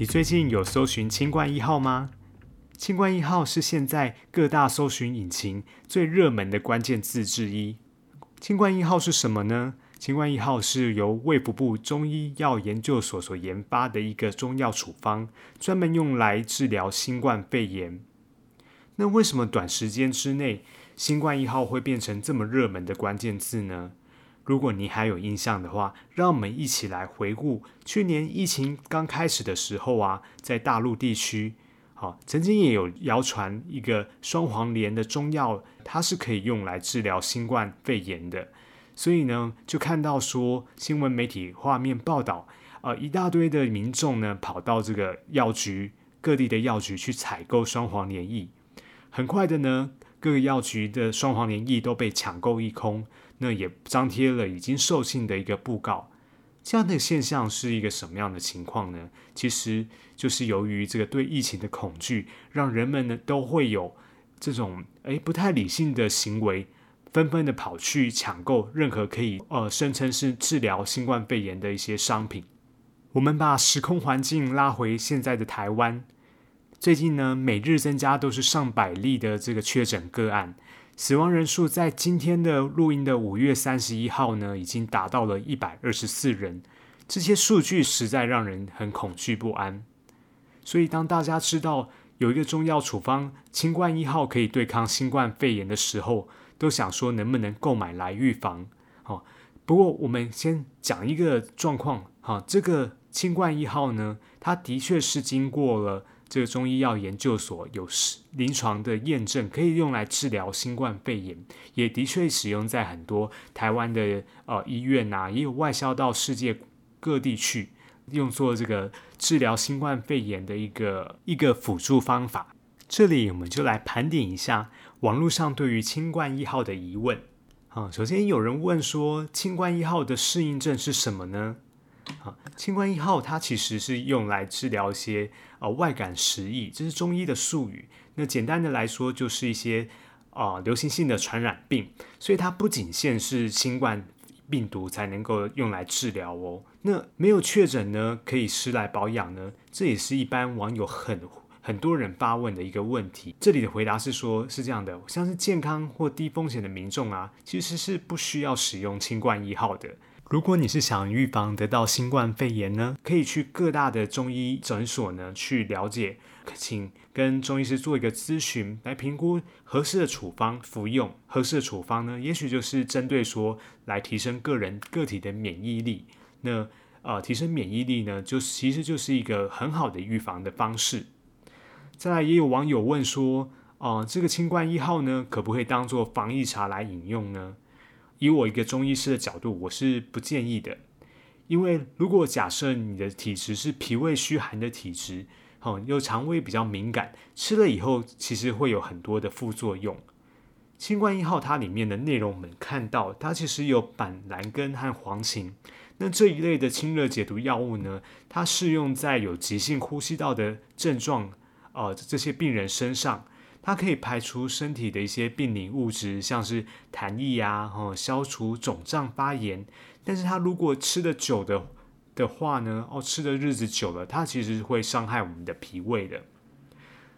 你最近有搜寻清冠一号吗？清冠一号是现在各大搜寻引擎最热门的关键字之一。清冠一号是什么呢？清冠一号是由卫福部中医药研究所所研发的一个中药处方，专门用来治疗新冠肺炎。那为什么短时间之内，新冠一号会变成这么热门的关键字呢？如果你还有印象的话，让我们一起来回顾去年疫情刚开始的时候啊，在大陆地区，好，曾经也有谣传一个双黄连的中药，它是可以用来治疗新冠肺炎的。所以呢，就看到说新闻媒体画面报道，呃，一大堆的民众呢跑到这个药局各地的药局去采购双黄连液，很快的呢，各个药局的双黄连液都被抢购一空。那也张贴了已经售罄的一个布告，这样的现象是一个什么样的情况呢？其实就是由于这个对疫情的恐惧，让人们呢都会有这种诶不太理性的行为，纷纷的跑去抢购任何可以呃声称是治疗新冠肺炎的一些商品。我们把时空环境拉回现在的台湾，最近呢每日增加都是上百例的这个确诊个案。死亡人数在今天的录音的五月三十一号呢，已经达到了一百二十四人。这些数据实在让人很恐惧不安。所以，当大家知道有一个中药处方清冠一号可以对抗新冠肺炎的时候，都想说能不能购买来预防。好，不过我们先讲一个状况。哈，这个清冠一号呢，它的确是经过了。这个中医药研究所有临床的验证，可以用来治疗新冠肺炎，也的确使用在很多台湾的呃医院呐，也有外销到世界各地去，用作这个治疗新冠肺炎的一个一个辅助方法。这里我们就来盘点一下网络上对于清冠一号的疑问。好，首先有人问说，清冠一号的适应症是什么呢？啊，清冠一号它其实是用来治疗一些呃外感食疫，这是中医的术语。那简单的来说，就是一些啊流行性的传染病，所以它不仅限是新冠病毒才能够用来治疗哦。那没有确诊呢，可以吃来保养呢？这也是一般网友很很多人发问的一个问题。这里的回答是说，是这样的，像是健康或低风险的民众啊，其实是不需要使用清冠一号的。如果你是想预防得到新冠肺炎呢，可以去各大的中医诊所呢去了解，请跟中医师做一个咨询，来评估合适的处方服用。合适的处方呢，也许就是针对说来提升个人个体的免疫力。那呃，提升免疫力呢，就其实就是一个很好的预防的方式。再来，也有网友问说，哦，这个清冠一号呢，可不可以当做防疫茶来饮用呢？以我一个中医师的角度，我是不建议的，因为如果假设你的体质是脾胃虚寒的体质，哦，又肠胃比较敏感，吃了以后其实会有很多的副作用。清冠一号它里面的内容，我们看到它其实有板蓝根和黄芩，那这一类的清热解毒药物呢，它适用在有急性呼吸道的症状，呃，这些病人身上。它可以排除身体的一些病理物质，像是痰液啊，哦，消除肿胀发炎。但是它如果吃的久的的话呢，哦，吃的日子久了，它其实会伤害我们的脾胃的。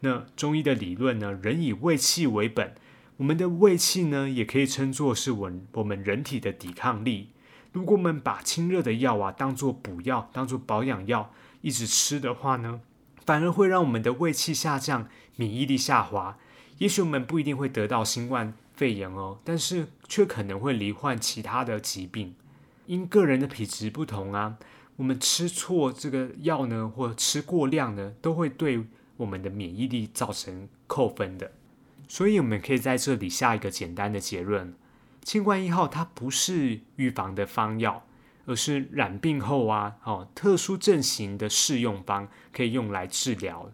那中医的理论呢，人以胃气为本，我们的胃气呢，也可以称作是我我们人体的抵抗力。如果我们把清热的药啊当做补药，当做保养药，一直吃的话呢？反而会让我们的胃气下降，免疫力下滑。也许我们不一定会得到新冠肺炎哦，但是却可能会罹患其他的疾病。因个人的体质不同啊，我们吃错这个药呢，或吃过量呢，都会对我们的免疫力造成扣分的。所以，我们可以在这里下一个简单的结论：清冠一号它不是预防的方药，而是染病后啊，哦，特殊症型的适用方可以用来治疗。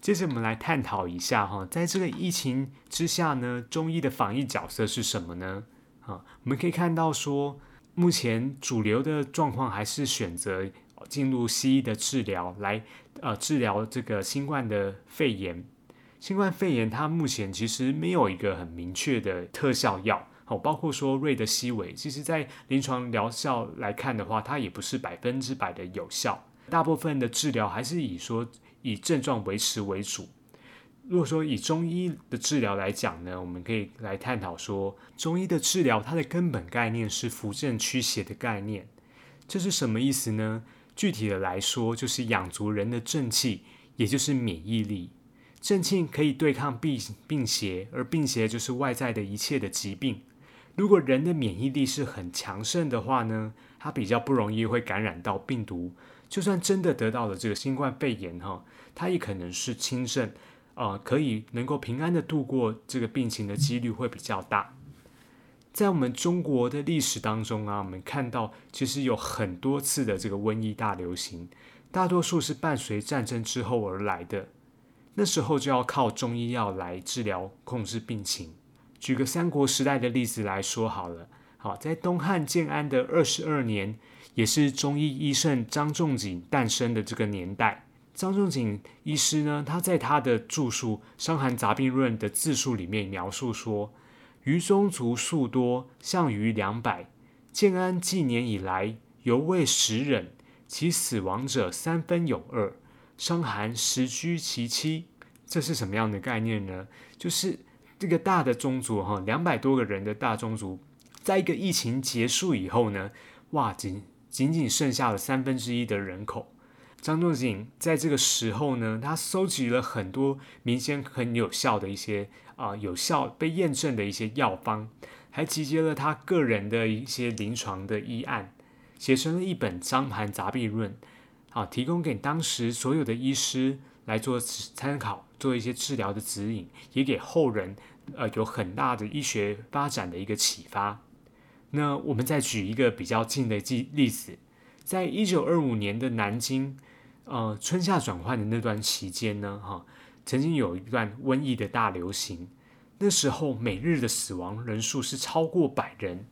接着我们来探讨一下哈，在这个疫情之下呢，中医的防疫角色是什么呢？啊，我们可以看到说，目前主流的状况还是选择进入西医的治疗来呃治疗这个新冠的肺炎。新冠肺炎它目前其实没有一个很明确的特效药。哦，包括说瑞德西韦，其实在临床疗效来看的话，它也不是百分之百的有效。大部分的治疗还是以说以症状维持为主。如果说以中医的治疗来讲呢，我们可以来探讨说，中医的治疗它的根本概念是扶正驱邪的概念。这是什么意思呢？具体的来说，就是养足人的正气，也就是免疫力。正气可以对抗病病邪，而病邪就是外在的一切的疾病。如果人的免疫力是很强盛的话呢，他比较不容易会感染到病毒。就算真的得到了这个新冠肺炎哈，他也可能是轻症，呃，可以能够平安的度过这个病情的几率会比较大。在我们中国的历史当中啊，我们看到其实有很多次的这个瘟疫大流行，大多数是伴随战争之后而来的，那时候就要靠中医药来治疗控制病情。举个三国时代的例子来说好了，好，在东汉建安的二十二年，也是中医医圣张仲景诞生的这个年代。张仲景医师呢，他在他的著述《伤寒杂病论》的自述里面描述说：“余宗族数多，项余两百。建安纪年以来，犹未十人，其死亡者三分有二，伤寒十居其七。”这是什么样的概念呢？就是。这个大的宗族哈，两百多个人的大宗族，在一个疫情结束以后呢，哇，仅仅仅剩下了三分之一的人口。张仲景在这个时候呢，他收集了很多民间很有效的一些啊有效被验证的一些药方，还集结了他个人的一些临床的医案，写成了一本《伤寒杂病论》，啊，提供给当时所有的医师来做参考。做一些治疗的指引，也给后人呃有很大的医学发展的一个启发。那我们再举一个比较近的例例子，在一九二五年的南京，呃春夏转换的那段期间呢，哈，曾经有一段瘟疫的大流行。那时候每日的死亡人数是超过百人，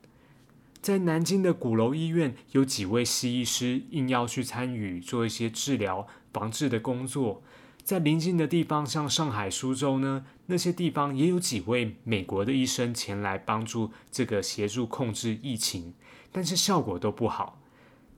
在南京的鼓楼医院有几位西医师应邀去参与做一些治疗防治的工作。在邻近的地方，像上海、苏州呢，那些地方也有几位美国的医生前来帮助这个协助控制疫情，但是效果都不好。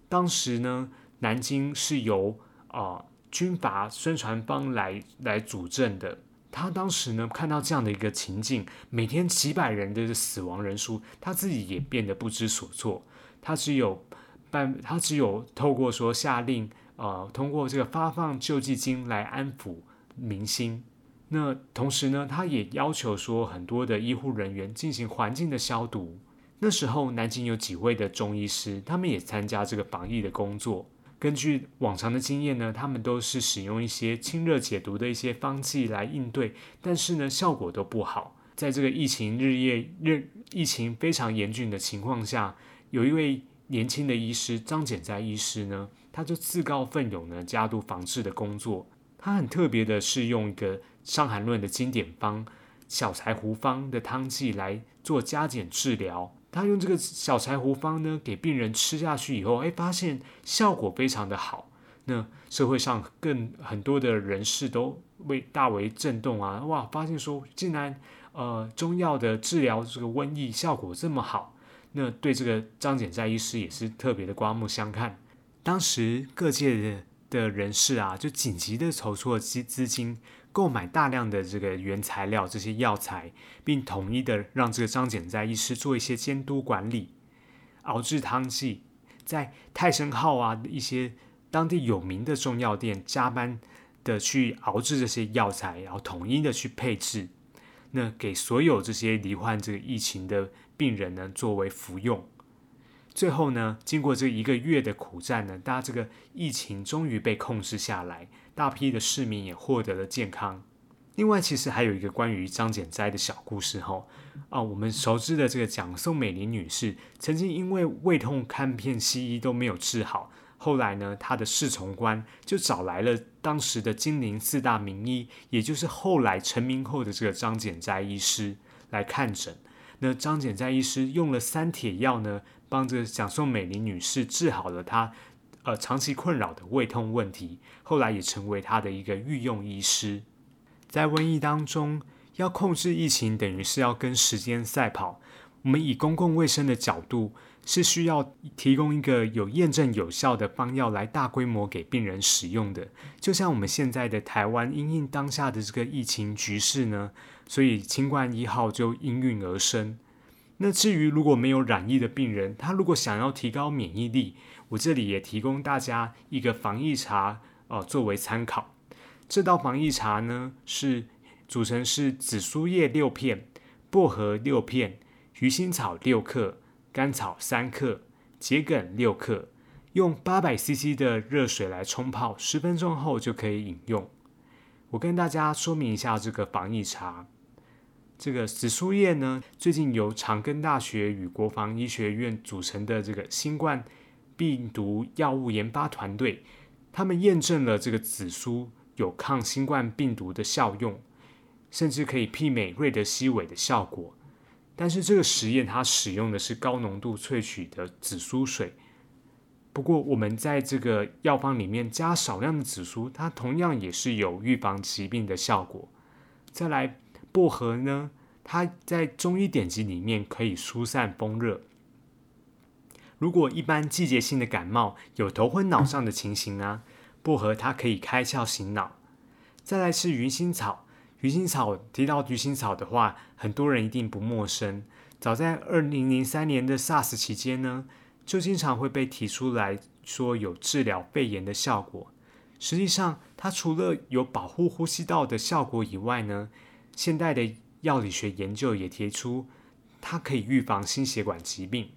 当时呢，南京是由啊军阀孙传芳来来主政的。他当时呢看到这样的一个情境，每天几百人的死亡人数，他自己也变得不知所措。他只有办，他只有透过说下令。呃，通过这个发放救济金来安抚民心。那同时呢，他也要求说，很多的医护人员进行环境的消毒。那时候，南京有几位的中医师，他们也参加这个防疫的工作。根据往常的经验呢，他们都是使用一些清热解毒的一些方剂来应对，但是呢，效果都不好。在这个疫情日夜日疫情非常严峻的情况下，有一位年轻的医师张简在医师呢。他就自告奋勇呢，加入防治的工作。他很特别的是用一个《伤寒论》的经典方小柴胡方的汤剂来做加减治疗。他用这个小柴胡方呢，给病人吃下去以后，哎，发现效果非常的好。那社会上更很多的人士都为大为震动啊！哇，发现说竟然呃中药的治疗这个瘟疫效果这么好，那对这个张简在医师也是特别的刮目相看。当时各界的的人士啊，就紧急的筹措资资金，购买大量的这个原材料这些药材，并统一的让这个张简在医师做一些监督管理，熬制汤剂，在泰升号啊一些当地有名的中药店加班的去熬制这些药材，然后统一的去配置，那给所有这些罹患这个疫情的病人呢作为服用。最后呢，经过这一个月的苦战呢，大家这个疫情终于被控制下来，大批的市民也获得了健康。另外，其实还有一个关于张简斋的小故事哈啊，我们熟知的这个蒋宋美龄女士，曾经因为胃痛看遍西医都没有治好，后来呢，她的侍从官就找来了当时的金陵四大名医，也就是后来成名后的这个张简斋医师来看诊。那张简在医师用了三铁药呢，帮着蒋宋美龄女士治好了她呃长期困扰的胃痛问题，后来也成为她的一个御用医师。在瘟疫当中，要控制疫情，等于是要跟时间赛跑。我们以公共卫生的角度，是需要提供一个有验证有效的方药来大规模给病人使用的。就像我们现在的台湾因应当下的这个疫情局势呢，所以清冠一号就应运而生。那至于如果没有染疫的病人，他如果想要提高免疫力，我这里也提供大家一个防疫茶哦，作为参考。这道防疫茶呢，是组成是紫苏叶六片、薄荷六片、鱼腥草六克、甘草三克、桔梗六克，用八百 CC 的热水来冲泡，十分钟后就可以饮用。我跟大家说明一下这个防疫茶。这个紫苏叶呢，最近由长庚大学与国防医学院组成的这个新冠病毒药物研发团队，他们验证了这个紫苏。有抗新冠病毒的效用，甚至可以媲美瑞德西韦的效果。但是这个实验它使用的是高浓度萃取的紫苏水。不过我们在这个药方里面加少量的紫苏，它同样也是有预防疾病的效果。再来薄荷呢，它在中医典籍里面可以疏散风热。如果一般季节性的感冒有头昏脑胀的情形啊。薄荷它可以开窍醒脑，再来是鱼腥草。鱼腥草提到鱼腥草的话，很多人一定不陌生。早在二零零三年的 SARS 期间呢，就经常会被提出来说有治疗肺炎的效果。实际上，它除了有保护呼吸道的效果以外呢，现代的药理学研究也提出它可以预防心血管疾病。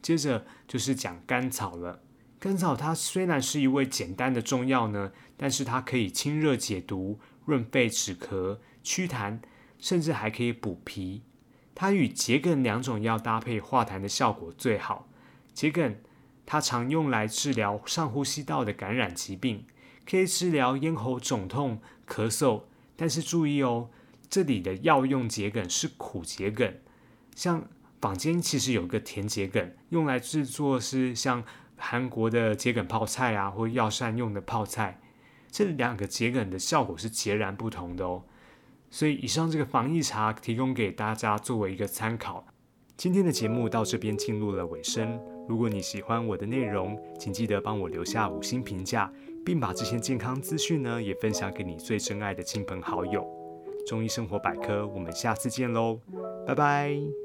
接着就是讲甘草了。甘草它虽然是一味简单的中药呢，但是它可以清热解毒、润肺止咳、祛痰，甚至还可以补脾。它与桔梗两种药搭配化痰的效果最好。桔梗它常用来治疗上呼吸道的感染疾病，可以治疗咽喉肿痛、咳嗽。但是注意哦，这里的药用桔梗是苦桔梗，像坊间其实有个甜桔梗，用来制作是像。韩国的桔梗泡菜啊，或药膳用的泡菜，这两个桔梗的效果是截然不同的哦。所以以上这个防疫茶提供给大家作为一个参考。今天的节目到这边进入了尾声。如果你喜欢我的内容，请记得帮我留下五星评价，并把这些健康资讯呢也分享给你最珍爱的亲朋好友。中医生活百科，我们下次见喽，拜拜。